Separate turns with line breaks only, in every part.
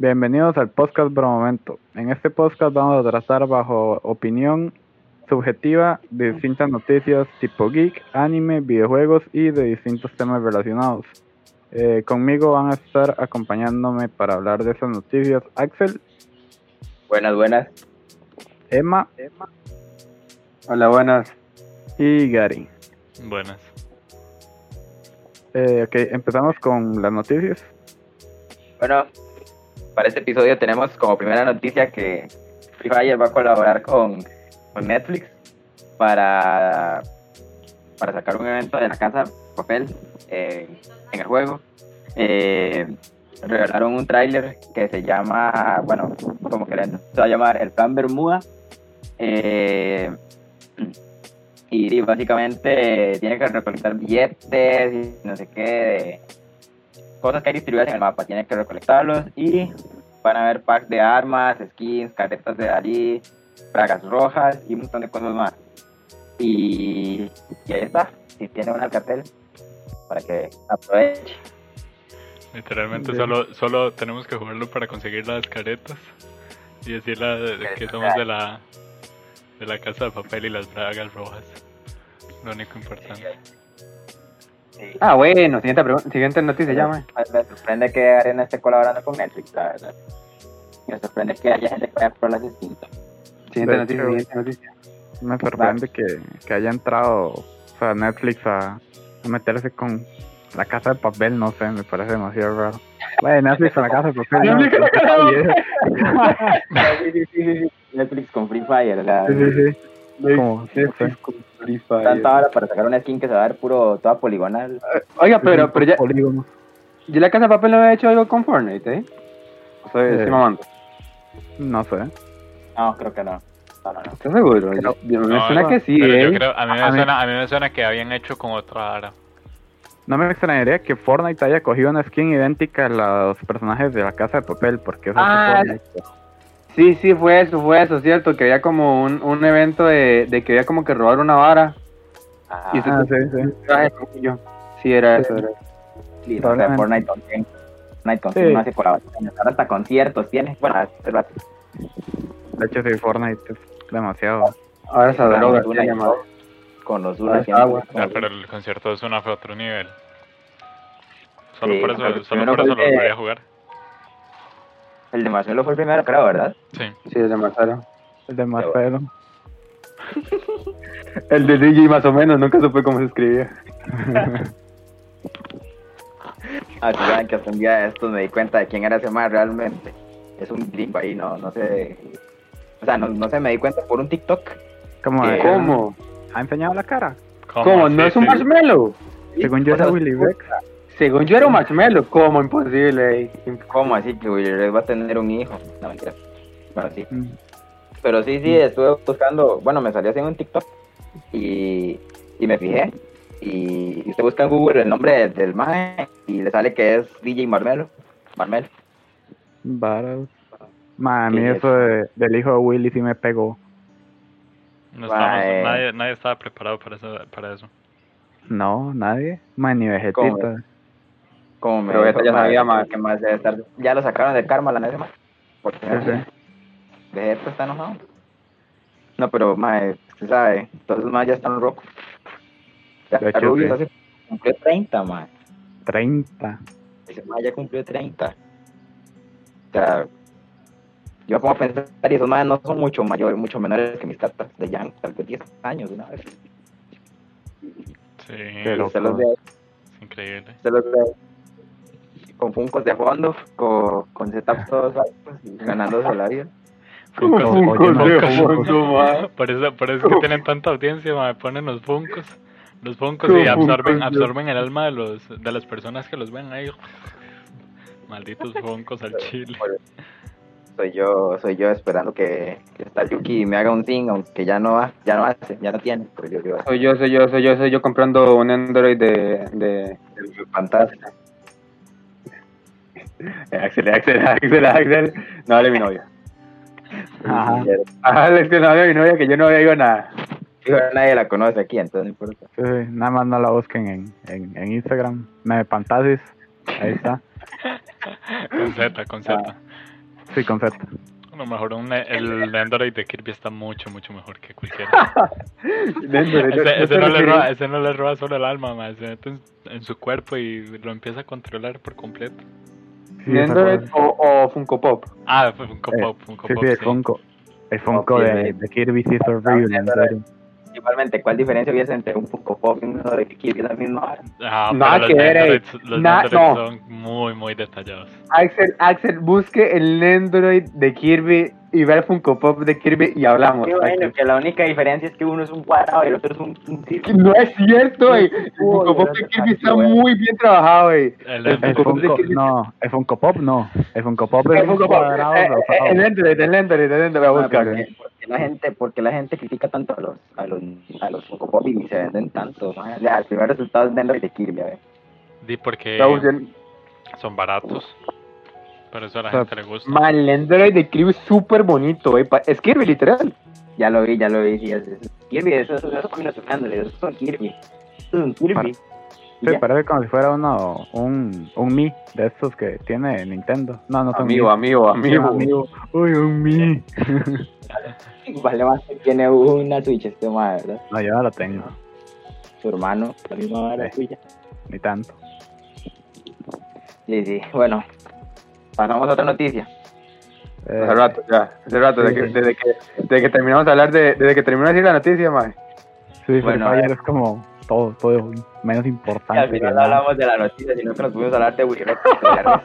Bienvenidos al podcast Momento. En este podcast vamos a tratar bajo opinión subjetiva de distintas noticias tipo geek, anime, videojuegos y de distintos temas relacionados. Eh, conmigo van a estar acompañándome para hablar de esas noticias Axel.
Buenas, buenas.
Emma.
Hola, buenas.
Y Gary.
Buenas.
Eh, ok, empezamos con las noticias.
Bueno, para este episodio tenemos como primera noticia que Free Fire va a colaborar con, con Netflix para, para sacar un evento de la casa papel eh, en el juego. Eh, revelaron un tráiler que se llama, bueno, como que se va a llamar El Plan Bermuda. Eh, y, básicamente tiene que recolectar billetes y no sé qué, cosas que hay distribuidas en el mapa, tiene que recolectarlos y van a haber packs de armas, skins, carretas de Dalí, pragas rojas y un montón de cosas más. Y, y ahí está, si tiene un alcatel para que aproveche.
Literalmente solo, solo tenemos que jugarlo para conseguir las caretas y decirle que somos de la de la casa de papel y las bragas rojas. Lo único importante.
Ah, bueno, siguiente, siguiente noticia, llama.
Me sorprende que Arena esté colaborando con Netflix, la verdad. Me sorprende que haya gente que vaya por las distintas.
Siguiente noticia, siguiente noticia.
Me sorprende que, que, haya entrado o sea, Netflix a, a, meterse con la casa de papel, no sé, me parece demasiado raro. Bueno, Netflix con la casa de papel.
No, Netflix con Free Fire, sí, sí, sí. Como, Netflix con Free Fire. Tanta hora para sacar una skin que se va a ver puro, toda poligonal.
Oiga, pero, pero ya. Polígono. ¿Y la casa de papel no había hecho algo con Fortnite, eh? O sea, eh, mamando.
No sé.
No, creo que no. No, no,
¿Estás seguro? Yo, me suena que sí,
eh.
Yo
creo, a, mí me a, suena, mí... a mí me suena que habían hecho con otra ara.
No me extrañaría que Fortnite haya cogido una skin idéntica a los personajes de la casa de papel, porque eso
ah, es Fortnite. Sí, sí, fue eso, fue eso, cierto, que había como un, un evento de, de que había como que robar una vara.
Ah, y eso
sí, sí. Sí, era eso, era
Sí, Fortnite también. Fortnite sí. no hace colaboraciones, ahora hasta conciertos tiene, bueno,
De hecho, sí, Fortnite es demasiado.
Ahora se droga,
con los
Dunas. Ah, pero el concierto es una fue otro nivel. Solo sí, por eso, solo por eso lo voy a jugar.
El de Marcelo fue el primero, creo, ¿verdad?
Sí.
Sí, el de Marcelo.
El de Marcelo.
el de DJ más o menos, nunca supe cómo se escribía.
Así vean que hasta un día de estos me di cuenta de quién era ese más realmente. Es un gringo ahí, no, no sé. O sea, no, no sé, me di cuenta por un TikTok.
¿Cómo?
Que, ¿Cómo?
¿Ha enseñado la cara?
¿Cómo? ¿Cómo? ¿No sí, es un sí. marshmallow?
Según yo era Willy Rex.
Según yo era un marshmallow, ¿cómo? Imposible.
¿Cómo así que Willy Rex va a tener un hijo? No, mentira. Bueno, sí. Mm. Pero sí, sí, estuve buscando, bueno, me salió así en un TikTok y, y me fijé. Y usted busca en Google el nombre del maje y le sale que es DJ Marmelo. Marmelo.
A mí eso de, del hijo de Willy sí me pegó.
No estamos, eh. nadie, nadie estaba preparado para eso. Para eso.
No, nadie. Más ni Vegetita.
Como me Vegeta ya sabía más que más debe estar. Ya lo sacaron de Karma la más. Porque
sí,
Vegeta está enojado. No, pero mae, usted sabe, todos los más ya están rocos. Ya
De sí.
hace, cumplió 30, mae.
30.
Ese mae ya cumplió 30. O sea, yo como a pensar, y esos más no son mucho mayores, mucho menores que mis tatas de Young, tal vez 10 años de una vez.
Sí,
Pero-
se los ve,
es increíble.
se los ve con funcos de fondo, con, con setups todos altos y ganándose la vida.
De
Funkos.
fondo, ma.
Por eso, por eso es que tienen tanta audiencia, me ponen los funcos. Los funcos y absorben, absorben el alma de los de las personas que los ven ahí. Malditos funcos al chile.
Soy yo, soy yo esperando que, que esta Yuki me haga un thing, aunque ya no va, ya no hace, ya no tiene. Pero yo, yo,
Soy yo, soy yo, soy yo, soy yo comprando un Android de... de...
fantasma.
Axel, Axel, Axel, Axel. No hable mi novia.
Ajá.
Ajá, Alex, que no hable mi novia, que yo no digo nada.
Digo, nadie la conoce aquí, entonces no importa.
Sí, nada más no la busquen en, en, en Instagram. Meme Pantasis. Ahí está.
Con Z, con Z.
Sí, con Z.
A lo mejor un, el Android de Kirby está mucho, mucho mejor que cualquiera. Ese,
¿no
ese
te
no le roba, ese no le roba solo el alma, más se mete en, en su cuerpo y lo empieza a controlar por completo.
Cosa.
o, o Funko Pop.
Ah, fue Funko
Eh,
Pop, Funko
Sí,
Pop,
sí,
sí.
Funko. El Funko
Ok,
de,
sí.
de Kirby sí es horrible.
Igualmente, ¿cuál diferencia hubiese entre un Funko Pop y un de Kirby? La misma.
Ah,
Nada que
los
ver, eh.
Los
Na-
Nendoroids
no.
son muy, muy detallados.
Axel, Axel, busque el Nendoroid de Kirby y ve el Funko Pop de Kirby y hablamos.
Qué bueno,
Axel.
que la única diferencia es que uno es un cuadrado y el otro es un, un
Que
círculo.
No es cierto, güey. El Funko Pop de Kirby
está bueno.
muy bien trabajado, güey.
El,
El
El
Funko Pop de
Funko,
Kirby.
no, el Funko Pop no. El Funko Pop es
El
un
Funko Pop,
cuadrado
eh, eh, el Nendoroid, el Nendoroid, el Nendoroid, voy a
Ah,
buscar.
porque, porque la gente, porque la gente critica tanto a los, a los, a los Funko Pop y se venden tanto. man. O sea, el primer resultado es Nendoroid de Kirby, a ver.
Di porque son baratos. Por eso a la
O sea,
gente le gusta.
Man, el de Kirby es súper bonito, güey. Pa- Es Kirby, literal.
Ya lo vi, ya lo vi. Sí, es, es- Kirby, eso, eso, eso Nendoroid, eso son Kirby. Eso es un Kirby.
Sí, parece como si fuera uno, un, un Mi de estos que tiene Nintendo. No, no son
Amigo,
Mi.
amigo, amigo.
amigo. Uy, un Mi.
Vale más que tiene una Switch este madre, ¿verdad?
No, yo no lo tengo,
Su hermano, la misma
Sí.
suya.
ni tanto.
Sí, sí. Bueno, pasamos a otra noticia.
Eh,
Hace rato, ya. Hace rato,
Sí,
desde, que, desde, que, desde que terminamos de hablar de. Desde que terminó de decir la noticia, man.
sí,
bueno,
Fire
eh.
es como todo, todo menos
Y
importante.
al final no hablamos de la noticia, sino que nos pudimos hablar de Willy.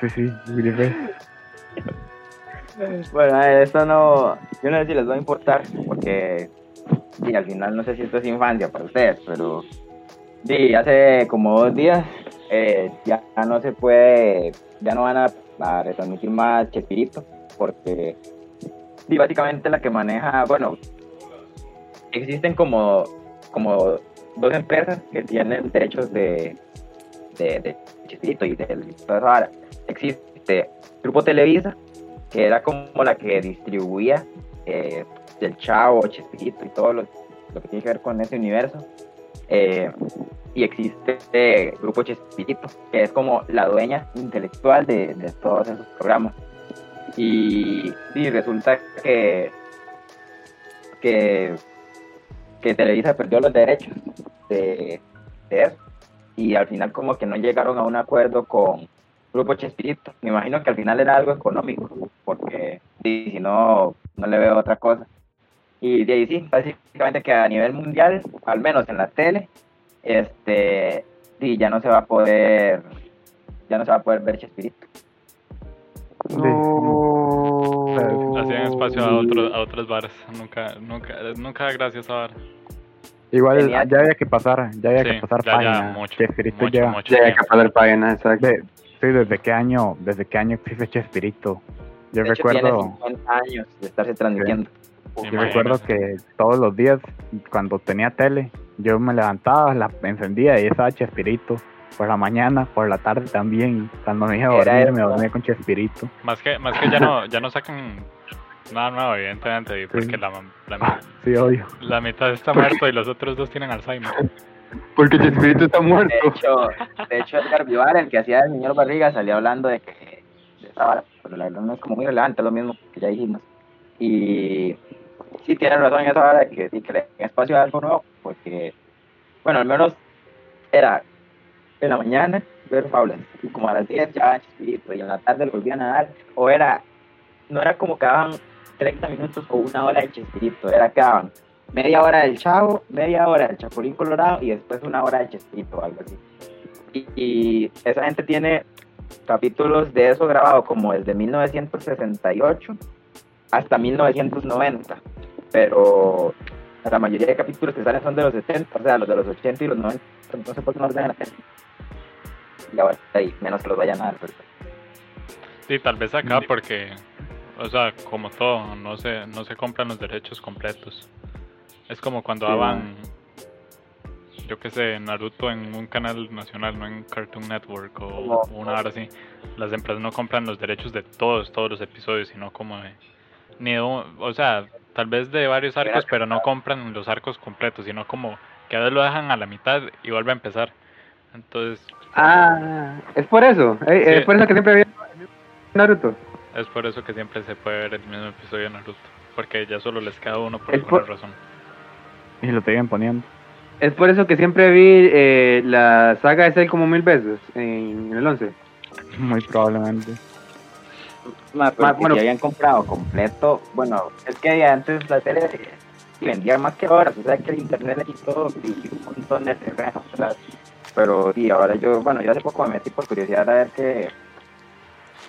Sí, sí, Willy
bueno, eh, esto no. Yo no sé si les va a importar, porque. Sí, al final no sé si esto es infancia para ustedes, pero. Sí, hace como dos días eh, ya no se puede. Ya no van a, a retransmitir más Chespirito, porque. Sí, básicamente la que maneja. Bueno, existen como. Como dos empresas que tienen derechos de, de, de Chespirito y de esa vara. Existe Grupo Televisa, que era como la que distribuía eh, del Chavo, Chespirito y todo lo, lo que tiene que ver con ese universo. Eh, y existe eh, Grupo Chespirito, que es como la dueña intelectual de, todos esos programas. Y, y resulta que, que, que Televisa perdió los derechos de, de. Y al final como que no llegaron a un acuerdo con Grupo Chespirito. Me imagino que al final era algo económico, porque si no, no le veo otra cosa. Y de ahí sí, básicamente que a nivel mundial, al menos en la tele, este, sí, ya no se va a poder, ya no se va a poder ver Chespirito.
No.
Hacían espacio a, otros a otras varas. Nunca, nunca, nunca gracias a vara.
Igual
Tenía-
ya había que pasar, ya había
Sí,
que pasar
ya, ya,
página.
mucho,
Chespirito
mucho, mucho
Ya hay que pasar página, exacto.
de- sí, desde qué año, desde qué año existe Chespirito. Yo
De hecho, tiene
recuerdo,
50 años de estarse transmitiendo.
Sí,
yo recuerdo que todos los días cuando tenía tele, yo me levantaba, la encendía y estaba Chespirito. Por la mañana, por la tarde también. y Cuando me iba a
Era
dormir, me dormía con Chespirito.
Más que, más que ya no, ya no sacan nada nuevo, evidentemente, porque la, la,
Ah, sí, obvio.
la mitad está muerto y los otros dos tienen Alzheimer.
Porque el espíritu está
De
muerto.
hecho, de hecho Edgar Vivar, el que hacía el señor Barriga, salió hablando de que de esa vara, pero la verdad no es como muy relevante, es lo mismo que ya dijimos. Y sí tiene razón en esa hora de que sí que le den espacio a algo nuevo, porque, bueno, al menos era en la mañana ver faulas, y como a las 10 ya Chespirito, y en la tarde lo volvían a dar, o era, no era como que daban 30 minutos o una hora de Chespirito, era que daban media hora del Chavo, media hora del Chapulín Colorado y después una hora de Chespirito o algo así. Y, y esa gente tiene capítulos de eso grabado como desde 1968 hasta 1990, pero la mayoría de capítulos que salen son de los 70, o sea, los de los 80 y los 90, entonces ¿por qué no los dejan hacer? Y ahora ahí, menos que los vayan a dar, pero-
Sí, tal vez acá porque, o sea, como todo, no se, no se compran los derechos completos. Es como cuando
Sí,
daban, yo qué sé, Naruto en un canal nacional, no en Cartoon Network o una hora así. Las empresas no compran los derechos de todos, todos los episodios, sino como de, ni de un- o sea, tal vez de varios arcos, pero no compran los arcos completos, sino como que a veces lo dejan a la mitad y vuelve a empezar. Entonces,
Ah, es por eso. eh,
Sí.
Es por eso que siempre había Naruto.
es por eso que siempre se puede ver el mismo episodio de Naruto. Porque ya solo les queda uno por
Es
alguna
por-
razón.
Y lo siguen poniendo.
Es por eso que siempre vi eh, la saga de Cell como mil veces en, en el 11.
Muy probablemente.
Ma, pero
Ma,
que
bueno.
si habían comprado completo, bueno, es que antes la tele vendía más que ahora, o sea que el internet le quitó y un montón de terreno, ¿verdad? Pero sí, ahora yo, bueno, yo hace poco me metí por curiosidad a ver qué,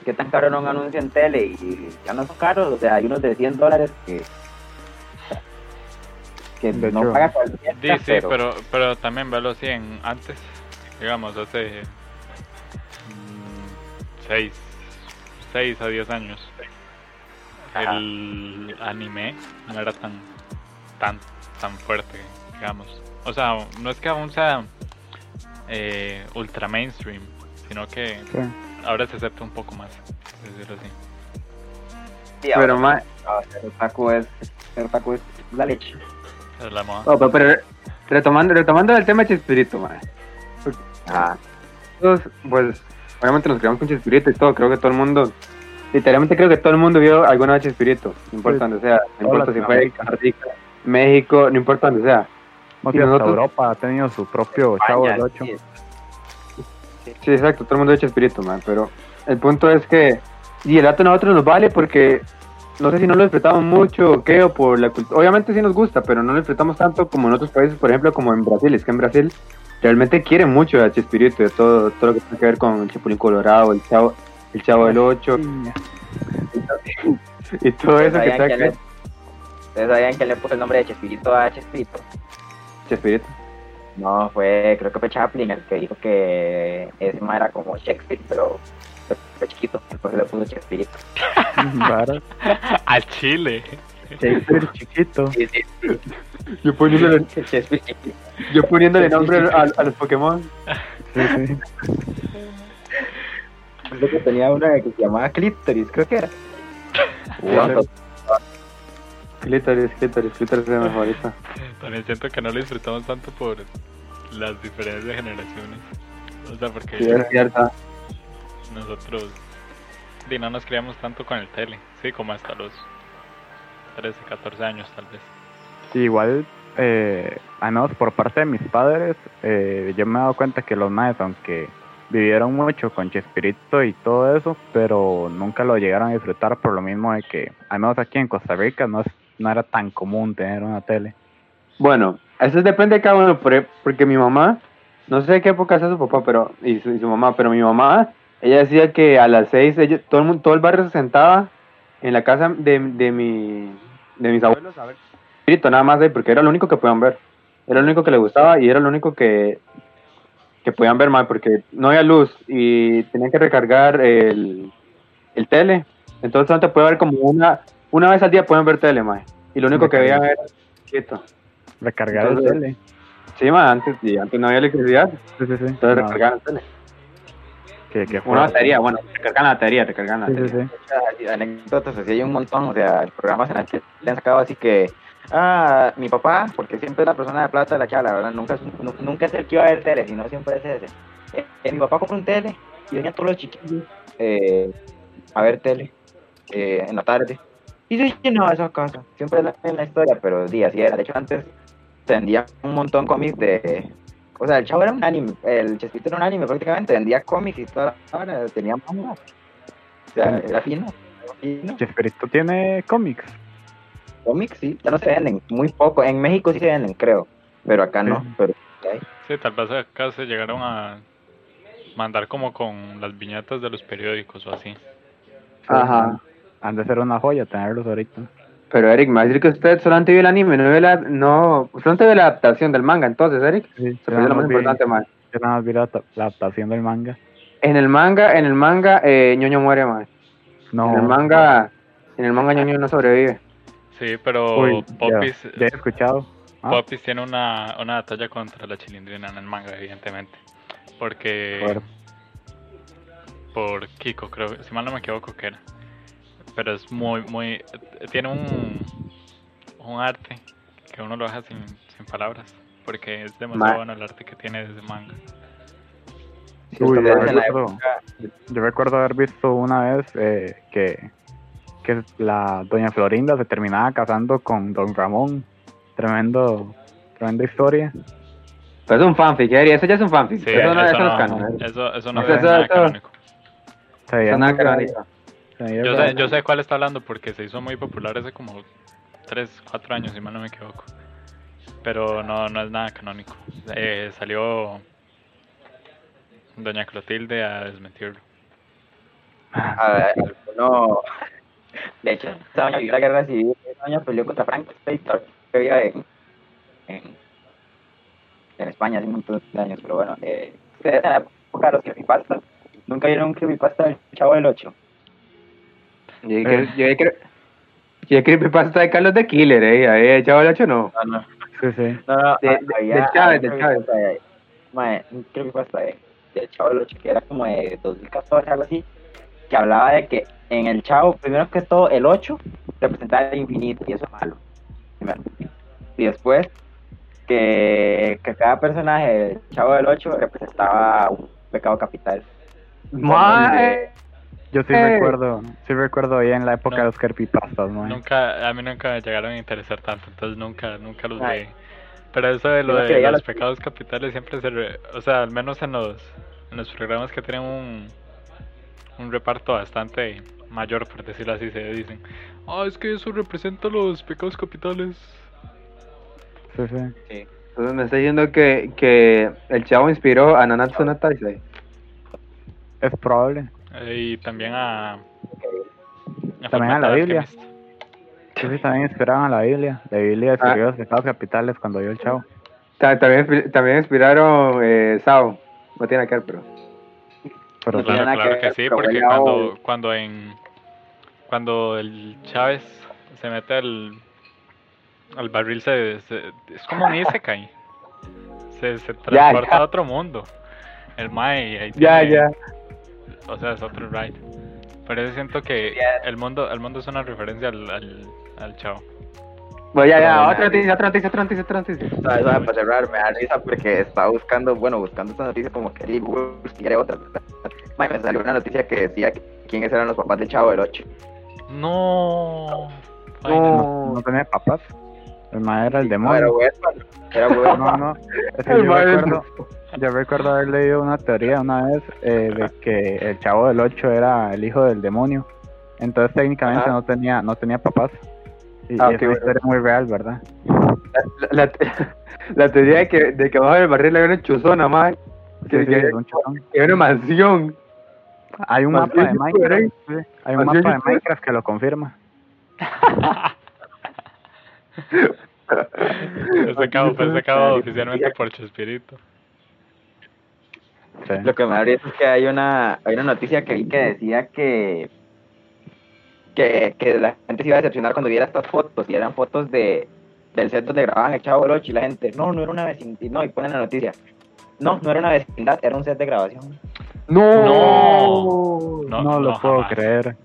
qué tan caro era un anuncio en tele y ya no son caros, o sea, hay unos de 100 dólares que, que
De
no
hecho.
paga cualquiera,
Sí, sí, pero, pero también así en antes, digamos, hace 6 seis a 10 años.
Ajá.
El anime no era tan, tan, tan fuerte, digamos. O sea, no es que aún sea eh, ultra mainstream, sino que
Sí.
ahora se acepta un poco más, por decirlo así.
Sí,
Pero, ma,
ah, el otaku es, el otaku es la leche.
Es la moda.
no, pero, pero retomando, retomando el tema de Chespirito, man.
Ah,
Nosotros, pues, obviamente nos criamos con Chespirito y todo. Creo que todo el mundo, literalmente creo que todo el mundo vio alguna vez Chespirito. No importa donde sea. No importa si fue. Costa Rica, México, no importa donde sea.
No
Y nosotros-
Europa ha tenido su propio Chavo del
España,
8.
sí.
Sí, exacto, todo el mundo ve Chespirito, man, pero el punto es que, y el dato a nosotros nos vale porque no sé si no lo disfrutamos mucho o qué, o por la cultura, obviamente sí nos gusta, pero no lo disfrutamos tanto como en otros países, por ejemplo, como en Brasil, es que en Brasil realmente quieren mucho a Chespirito todo, todo lo que tiene que ver con el Chapulín Colorado, el Chavo, el Chavo del 8 y todo eso que
¿Sabían
está
quién
que
le- ¿Ustedes sabían que le puso el nombre de Chespirito a Chespirito?
Chespirito.
No, fue, creo que fue Chaplin el que dijo que ese ma era como Shakespeare, pero fue- chiquito, entonces le puso Chespirito.
Raro.
A Chile.
Shakespeare chiquito.
Sí, sí, sí.
Yo poniéndole,
Shakespeare chiquito.
Yo poniéndole nombre a, a los Pokémon.
Sí, sí.
Creo que tenía una que se llamaba Clitoris, creo que era.
Wow. Clítoris, clítoris, clítoris es mi favorita.
También siento que no lo disfrutamos tanto por las diferentes de generaciones. O sea, porque
Sí, es cierto.
nosotros di, no nos criamos tanto con el tele, sí, como hasta los 13, 14 años tal vez.
Sí, igual, eh, al menos por parte de mis padres, eh, yo me he dado cuenta que los maes, aunque vivieron mucho con Chespirito y todo eso, pero nunca lo llegaron a disfrutar por lo mismo de que, al menos aquí en Costa Rica, no, es, no era tan común tener una tele.
Bueno, eso depende de cada uno, por- porque mi mamá, no sé de qué época sea su papá, pero y su, y su mamá, pero mi mamá, ella decía que a las seis, ella- todo el todo el barrio se sentaba en la casa de, de mi, de mis abuelos a ver espíritu nada más ahí, porque era lo único que podían ver, era lo único que le gustaba y era lo único que que podían ver mal, porque no había luz y tenían que recargar el, el tele, entonces no te puede ver como una una vez al día pueden ver tele, mae, y lo único que veían era quieto.
Recargar
Entonces,
el tele.
Sí, ma, antes, y antes no había electricidad,
Sí, sí, sí.
entonces
No,
recargaban la tele. Una batería, bueno, recargan la batería, recargan la
Sí, sí,
batería.
sí.
anécdotas así hay un montón, o sea, programas en los que le han sacado así que, ah, mi papá, porque siempre es la persona de plata de la chala, ¿verdad? Nunca, nunca es que a ver tele, sino siempre es ese. Eh, mi papá compró un tele y venían todos los chiquillos eh, a ver tele eh, en la tarde. Y se llenaba esa casa, siempre es la, en la historia, pero sí, así era. De hecho, antes vendía un montón cómics de... O sea, el chavo era un anime, el Chespirito era un anime prácticamente, vendía cómics y toda la hora, tenía manga. O sea, era fino. fino.
Chespirito tiene cómics.
Cómics, sí, ya no se venden, muy poco. En México sí se venden, creo, pero acá no.
Sí.
Pero.
Sí, tal vez acá se llegaron a mandar como con las viñetas de los periódicos o así.
Ajá.
Han de ser una joya tenerlos ahorita.
Pero Eric, me va a decir que usted solamente vio el anime, no vio la, no, solamente vio la adaptación del manga, entonces, Eric,
Sí,
se lo más importante, man.
Yo nada más vi la, la adaptación del manga.
En el manga, en el manga, eh, ñoño muere, man.
No.
En el manga, en el manga ñoño no sobrevive.
Sí, pero
Uy, ya,
Popis,
ya he escuchado. Ah,
Popis tiene una, una batalla contra la chilindrina en el manga, evidentemente. Porque...
Fuerte.
Por Kiko, creo, si mal no me equivoco que era. Pero es muy, muy... Tiene un, un arte que uno lo deja sin, sin palabras. Porque es demasiado
Ma-
bueno el arte que tiene ese manga.
Uy,
Entonces,
yo recuerdo, yo recuerdo haber visto una vez eh, que, que la doña Florinda se terminaba casando con don Ramón. Tremendo, tremenda historia.
Pero es un fanfic, eso ya es un fanfic.
Sí,
eso no,
eso
eso no es
no,
canon.
eso, eso no
Eso-
es
eso-
nada
eso-
canónico.
Eso no es
Yo sé, yo sé cuál está hablando porque se hizo muy popular hace como 3, 4 años, si mal no me equivoco. Pero no, no es nada canónico. Eh, salió Doña Clotilde a desmentirlo.
a ver, alguno- de hecho, esa doña vivió la guerra civil, esa doña peleó contra Frank Spector, que vivía en, en, en España hace un montón de años, pero bueno, eh, ustedes en la época de los creepypastas, nunca vieron un creepypasta del Chavo del 8.
Yo creo, yo creo, yo creo que pasa de Carlos de Killer, eh. Ahí, el chavo del 8 no.
No, no,
Sí, sí.
no, no,
De- de-
había-
del Chávez, Chávez.
creepypasta de- mae, un creepypasta de, del Chavo del 8 que era como de 2014, algo así, que hablaba de que en el Chavo, primero que todo, el 8 representaba el infinito, y eso es malo. primero. Y después, que, que cada personaje del Chavo del 8 representaba un pecado capital.
Mae.
Yo sí
Eh.
recuerdo, sí recuerdo ahí en la época
No.
de los creepypastas, ¿no?
Nunca, a mí nunca me llegaron a interesar tanto, entonces nunca, nunca los
Ay.
vi. Pero eso de lo
Yo
de los
los-
pecados capitales siempre se, re- o sea, al menos en los, en los programas que tienen un, un reparto bastante mayor, por decirlo así, se dicen, ah, es que eso representa los pecados capitales.
Sí, sí.
Sí.
Entonces me está diciendo que, que el chavo inspiró a Nanatsu no Taizai.
Es probable.
Eh, y también a...
También a la Biblia. Sí, sí, también inspiraban a la Biblia. La Biblia escribió los pecados capitales cuando vio el chavo.
Ta- También, también inspiraron eh, Sao. No tiene que ver, pero.
Pero
No tiene
Claro, claro
que
sí, porque cuando, cuando en cuando el Chávez se mete al, al barril se, se- es como un Isekai. Se, se transporta
ya.
a otro mundo. El Mae ahí
Ya,
tiene-
ya.
O sea, es otro ride. Pero yo siento que el mundo el mundo es una referencia al, al, al Chavo.
Bueno, ya, ya. Otra
ya.
noticia, otra noticia, otra noticia, otra noticia.
¿Sabes? ¿sabes? Para cerrar, me da risa porque estaba buscando, bueno, buscando esta noticia como que quiere otra. Mae, me salió una noticia que decía que- quiénes eran los papás del Chavo del 8.
No.
No.
no, no tenía papás. El mae era el
No,
demonio.
era huérfano. Era huérfano.
No, no. Es que
El
yo recuerdo, yo recuerdo haber leído una teoría una vez eh, de que el chavo del 8 era el hijo del demonio. Entonces técnicamente
Ajá.
no tenía no tenía papás. Y,
Ah,
y
ok,
es una
bueno.
muy real, ¿verdad?
La, la, la teoría de que, de que abajo del barril hay una chuzona, más. Que,
Sí, sí,
que-
un
que hay una mansión.
Hay un mapa de Minecraft. sí, Hay un mapa de. Minecraft que lo confirma.
Fue sacado, fue sacado oficialmente por Chespirito.
Sí.
Lo que me risa es que hay una, hay una noticia que vi que decía que, que, que la gente se iba a decepcionar cuando viera estas fotos, y eran fotos de, del set donde grababan el Chavo del 8 y la gente, no, no era una vecindad, no, y ponen la noticia, no, no era una vecindad, era un set de grabación.
No.
No.
No,
No,
lo
no,
puedo
jamás.
creer.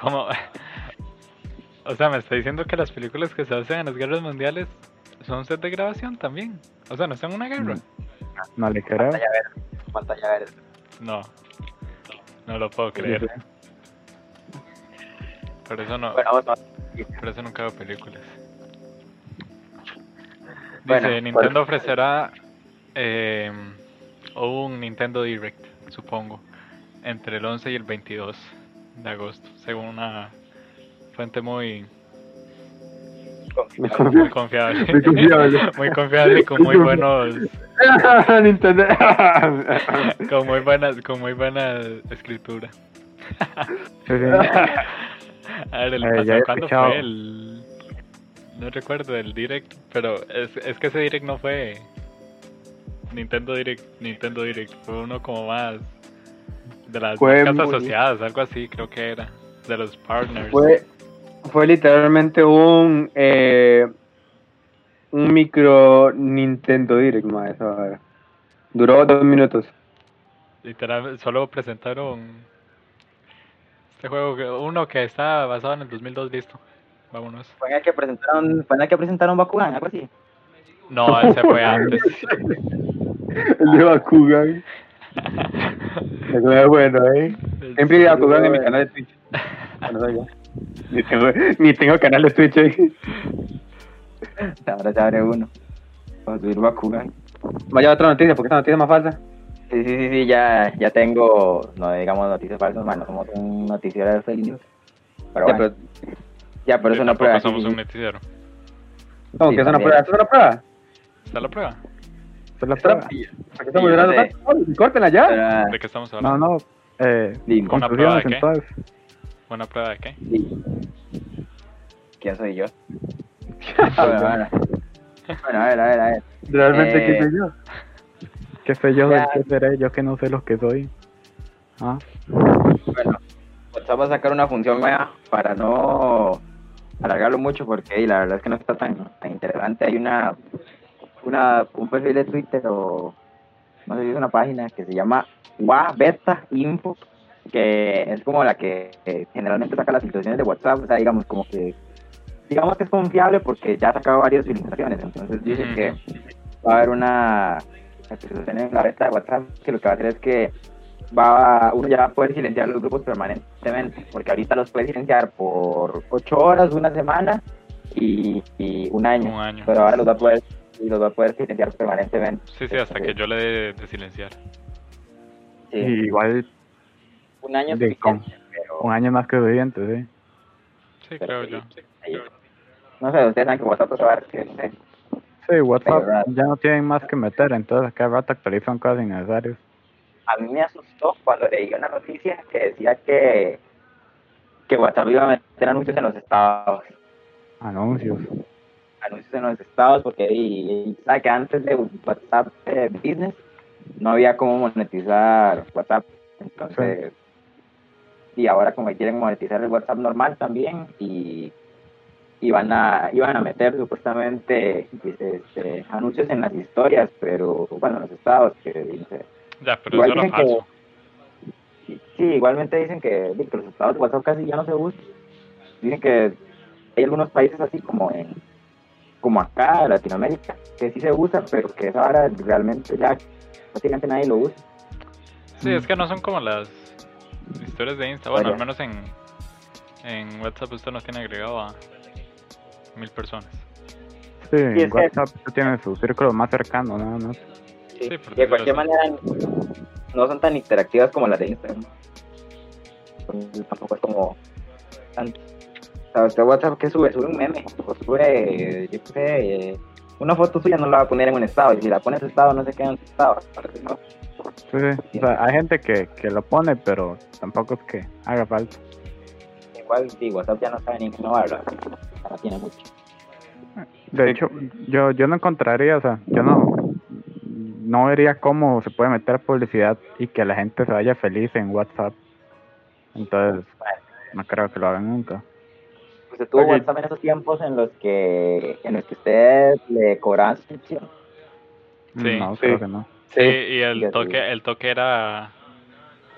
¿Cómo? O sea, me está diciendo que las películas que se hacen en las guerras mundiales son set de grabación también. O sea, no están en una guerra.
No le creo.
Pantalla verde, pantalla verde.
No. No lo puedo creer. Por eso no.
Bueno, vamos a
Por eso nunca veo películas. Dice,
Bueno,
Nintendo ofrecerá eh, un Nintendo Direct, supongo, entre el 11 y el 22 de agosto, según una fuente muy, muy confiable.
Muy confiable.
muy confiable y con muy buenos,
Nintendo.
con muy buena, con muy buena escritura. A ver, el
Eh,
pasado, ¿cuándo fue el...? No recuerdo el Direct, pero es, es que ese Direct no fue Nintendo Direct, Nintendo Direct, fue uno como más de las
Fue
marcas
muy-
asociadas, algo así creo que era, de los partners.
Fue, fue literalmente un eh, un micro Nintendo Direct, vara. Duró dos minutos.
Literal, solo presentaron este juego, que, uno que está basado en el 2002, listo, vámonos.
Fue en el que presentaron, fue en el que presentaron Bakugan, algo así.
No, ese fue antes.
El de Bakugan. Eso es bueno, ¿eh? Siempre iré a jugar en mi canal de Twitch. Bueno. Ni tengo, ni tengo canal de Twitch, ¿eh?
Ahora se abre uno. Vamos a subir Bakugan.
Vaya otra noticia, porque esta noticia es más falsa.
Sí, sí, sí, sí, ya, ya tengo, no digamos noticias falsas, bueno, somos un noticiero de fake news. Pero
Ya,
bueno,
pero,
ya, pero es una prueba.
somos
sí,
un noticiero.
¿Cómo
Sí,
que es una prueba? ¿Es una prueba?
¿Está la prueba?
Esa es la
¿Es
prueba.
¿Para qué
Sí,
estamos llorando
sé.
tanto? Córtenla ya.
Pero,
¿De qué estamos
No,
hablando?
no. Eh,
Dime.
¿Una prueba de
conclusiones
qué?
entonces.
¿Una prueba de qué?
¿Quién soy yo? bueno, bueno. Bueno, a ver, a ver, a ver.
Realmente,
Eh,
¿qué soy yo?
¿Qué sé yo de
Ya.
qué seré? Yo que no sé lo que soy. Ah,
Bueno, WhatsApp va a sacar una función nueva para no alargarlo mucho porque ey, la verdad es que no está tan, tan interesante. Hay una, una un perfil de Twitter o no sé si es una página que se llama WA Beta Info que es como la que eh, generalmente saca las situaciones de WhatsApp, o sea, digamos como que digamos que es confiable porque ya ha sacado varias filtraciones, entonces dice que va a haber una en la beta de WhatsApp que lo que va a hacer es que va uno ya va a poder silenciar los grupos permanentemente, porque ahorita los puedes silenciar por ocho horas, una semana y, y un año,
Un año.
pero ahora los va a poder y los va a poder silenciar permanentemente.
Sí, sí, hasta que yo le dé de silenciar.
Sí,
y igual
un año
de con-
pero,
un año más que suficiente, sí.
Sí,
pero
creo
sí,
yo.
no sé, ustedes saben que WhatsApp se va a
Sí, WhatsApp ya no tienen más que meter, entonces cada rato actualizan cosas innecesarias.
a mí me asustó cuando leí una noticia que decía que, que WhatsApp iba a meter anuncios en los estados.
Anuncios.
Anuncios en los estados, porque y, y sabe que antes de WhatsApp eh, Business no había cómo monetizar WhatsApp. Entonces, y ahora como que quieren monetizar el WhatsApp normal también y iban a iban a meter supuestamente este, anuncios en las historias, pero bueno, en los estados que dice
Ya, pero
Igual
eso era
que-. Sí, igualmente dicen que, que los estados de WhatsApp casi ya no se usan. Dicen que hay algunos países así como en como acá, Latinoamérica, que sí se usa, pero que esa ahora realmente ya prácticamente nadie lo usa.
Sí, es que no son como las historias de Insta. Bueno,
Vaya.
al menos en, en WhatsApp esto nos tiene agregado a mil personas.
Sí,
que-
WhatsApp tiene su círculo más cercano, nada más.
Sí,
Sí, por
y de cualquier manera no son tan interactivas como las de Instagram. Tampoco es como tan... O sea, usted WhatsApp que sube, sube un meme, o sube, yo qué sé, eh, una foto suya no la va a poner en un estado, y si la pone en su estado no se queda en su estado. No.
Sí, sí. O sea, hay gente que, que lo pone, pero tampoco es que haga falta.
Igual, sí, WhatsApp ya no sabe ni cómo hablar, ahora tiene mucho.
De hecho, yo, yo no encontraría, o sea, yo no, no vería cómo se puede meter publicidad y que la gente se vaya feliz en WhatsApp. Entonces, no creo que lo hagan nunca.
Usted tuvo
Oye.
WhatsApp en esos tiempos en los que, en los que usted le cobraban suscripción.
Sí,
no,
sí.
creo que no.
Sí, y el toque, el toque era...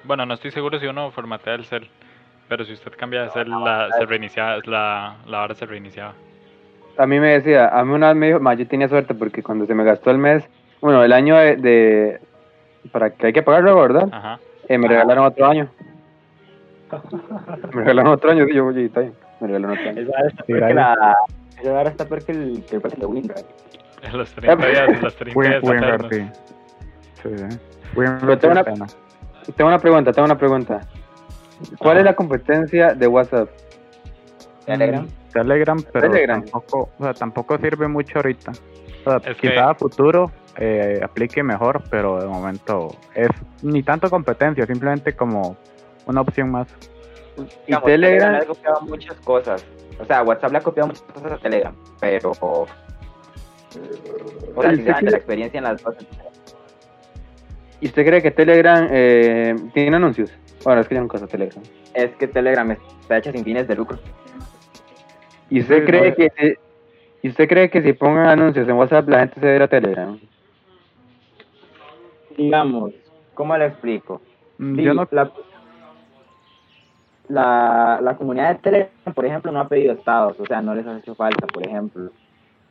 Bueno, no estoy seguro si uno formatea el cel, pero si usted cambia de la, se reiniciaba, la, la hora se reiniciaba.
A mí me decía, a mí una vez me dijo, ma, yo tenía suerte porque cuando se me gastó el mes, bueno, el año de, de- para que hay que pagarlo, ¿verdad?
Ajá.
Eh, me regalaron otro año. Me regalaron otro año, y yo, oye, está bien, me regalaron otro año.
Esa ahora está
Sí,
peor que la... Esa ahora está peor que el, que el Windows.
Los 30 días, los 30
Win,
días
Winrar,
eternos.
sí. Sí, sí.
Tengo
sí
una-
pena.
Tengo una pregunta, tengo una pregunta. ¿Cuál
Ajá.
es la competencia de WhatsApp?
Telegram.
Mm, Telegram, pero
Telegram.
tampoco, o sea, tampoco sirve mucho ahorita. O sea,
Es
quizá
que-
a futuro eh, aplique mejor, pero de momento es ni tanto competencia, simplemente como una opción más.
¿Y Telegram?
le ha copiado muchas cosas. O sea, WhatsApp le ha copiado muchas cosas a Telegram, pero... O sea,
¿Y
si
usted
se dan de
cree-
la experiencia en las dos.
¿Y usted cree que Telegram eh, tiene anuncios? Bueno, es que yo nunca uso Telegram.
Es que Telegram está hecha sin fines de lucro.
¿Y usted
Sí,
cree
no.
que si- ¿y usted cree que si pongan anuncios en WhatsApp la gente se va a Telegram?
Digamos, ¿cómo le explico?
Mm,
Sí,
Yo no,
la, la, la comunidad de Telegram, por ejemplo, no ha pedido estados, o sea, no les ha hecho falta, por ejemplo.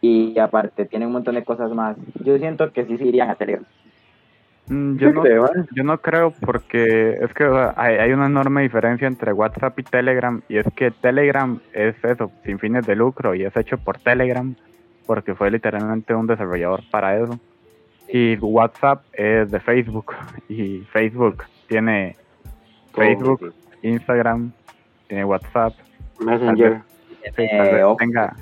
Y aparte, tienen un montón de cosas más. Yo siento que sí se irían a Telegram.
Mm, Yo no,
creo,
yo no creo porque es que o sea, hay, hay una enorme diferencia entre WhatsApp y Telegram y es que Telegram es eso, sin fines de lucro y es hecho por Telegram porque fue literalmente un desarrollador para eso. Y WhatsApp es de Facebook y Facebook tiene Facebook, Instagram, tiene WhatsApp.
Messenger.
Sí,
Eh,
tenga.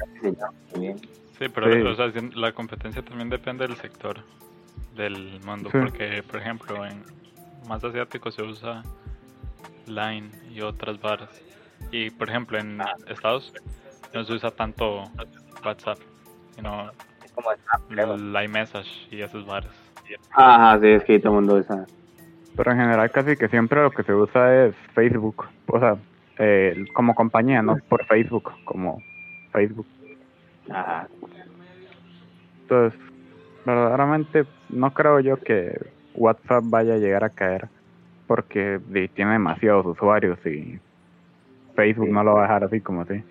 Sí, pero
Sí.
o sea, si- la competencia también depende del sector del mundo,
Sí.
porque, por ejemplo, en más asiático se usa Line y otras varas. Y, por ejemplo, en Estados no se usa tanto WhatsApp, sino
Es como Snap, creo.
Line Message y esas varas.
Ajá, sí, es que todo el mundo usa.
pero en general casi que siempre lo que se usa es Facebook, o sea, eh, como compañía, no por Facebook, como Facebook.
Ajá.
Entonces, verdaderamente no creo yo que WhatsApp vaya a llegar a caer porque tiene demasiados usuarios y Facebook
Sí.
no lo va a dejar así como así.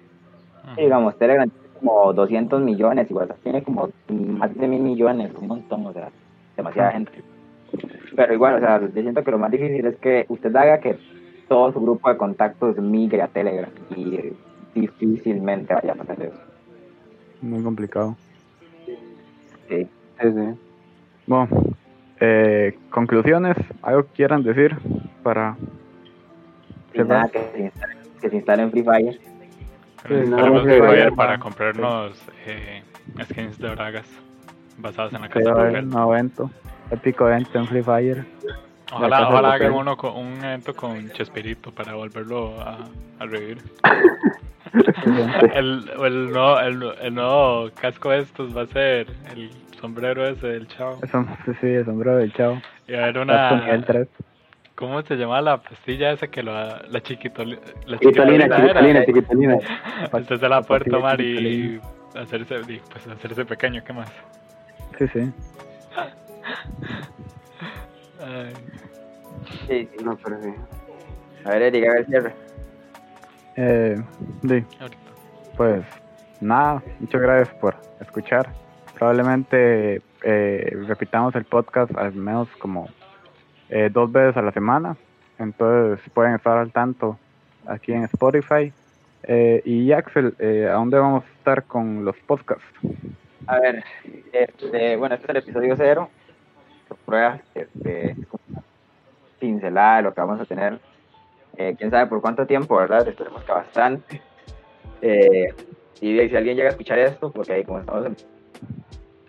Sí, digamos, Telegram tiene como 200 millones y WhatsApp tiene como más de mil millones, un montón, o sea, demasiada gente. Pero igual, o sea, yo siento que lo más difícil es que usted haga que todo su grupo de contactos migre a Telegram y difícilmente vaya a pasar eso.
Muy complicado.
Sí.
Sí, sí.
Bueno, eh, conclusiones, algo que quieran decir para
que se instale, que se instale en Free Fire.
Free para
Sí.
comprarnos eh, skins de bragas basadas en la casa de
haber un nuevo evento, épico evento en Free Fire.
Ojalá, ojalá hagan uno con, un evento con Chespirito para volverlo a, a revivir. El, el, nuevo, el, el nuevo casco de estos va a ser el sombrero ese del chavo.
Eso, sí, sí, el sombrero del chavo.
Y va a haber
Está con nivel
una...
3.
¿Cómo se llama la pastilla esa que lo, la chiquitoli, la
Chiquitolina,
era?
chiquitolina, chiquitolina.
Usted se la puede tomar y
chiquitolina.
hacerse, y, pues, hacerse pequeño, ¿qué más?
Sí, sí.
Ay,
Sí, sí.
No, pero sí.
A ver, Erika, a ver, cierre.
Eh, sí.
ahorita.
Pues nada, muchas gracias por escuchar. Probablemente eh, repitamos el podcast al menos como eh, dos veces a la semana. Entonces pueden estar al tanto aquí en Spotify. Eh, y Axel, eh, ¿a dónde vamos a estar con los podcasts?
A ver, este, bueno, este es el episodio cero. Pruebas, este, lo que vamos a tener. Quién sabe por cuánto tiempo, ¿verdad? Esperemos que bastante. Y si alguien llega a escuchar esto, porque ahí como estamos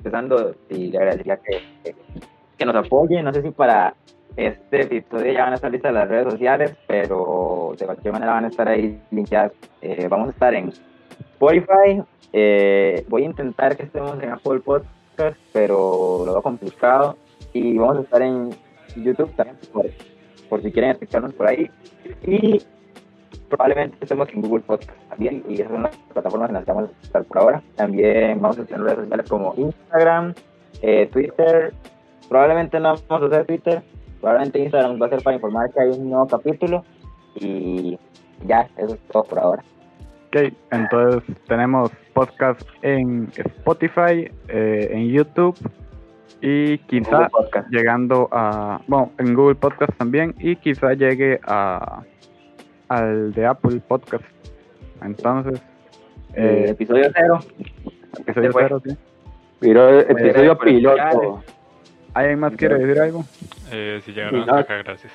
empezando, y le agradecería que, que, que nos apoye. No sé si para este episodio ya van a estar listas las redes sociales, pero de cualquier manera van a estar ahí linkeadas. Eh, vamos a estar en Spotify. eh, voy a intentar que estemos en Apple Podcast, pero lo veo complicado. Y vamos a estar en YouTube también, por, por si quieren escucharnos por ahí. Y probablemente estemos en Google Podcast también. Y esas son las plataformas en las que vamos a estar por ahora. También vamos a tener redes sociales como Instagram, eh, Twitter. Probablemente no vamos a usar Twitter. Probablemente Instagram va a ser para informar que hay un nuevo capítulo. Y ya, eso es todo por ahora.
Ok, entonces tenemos podcast en Spotify, eh, en YouTube y quizá llegando a, bueno, en Google Podcast también y quizá llegue a al de Apple Podcast. Entonces,
Eh,
eh,
episodio cero.
episodio cero, sí.
Pero episodio piloto.
¿Alguien más quiere decir algo?
Eh, si llegaron hasta acá, gracias.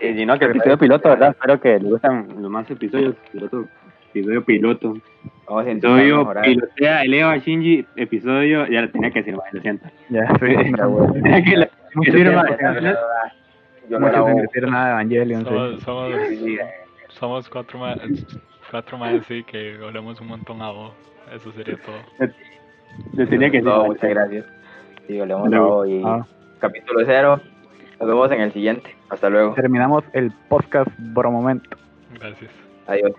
Y si no, que episodio piloto, ¿verdad? Espero que les gustan los más episodios. Piloto, episodio piloto.
A intentar
Episodio pilotea Eleva Shinji. Episodio, ya lo tenía que decir, lo siento.
Ya, sí.
Tenía que
Yo no
mucho
la
sin
hago.
decir nada de Evangelion,
Somos,
sí.
somos,
Sí, sí,
somos cuatro más, cuatro más sí que olemos un montón a vos. Eso sería todo.
Lo tenía que decir.
No, muchas gracias. Sí, olemos
Luego.
hoy.
Ah,
Capítulo cero. Nos vemos en el siguiente. Hasta luego.
terminamos el podcast por momento.
Gracias.
Adiós.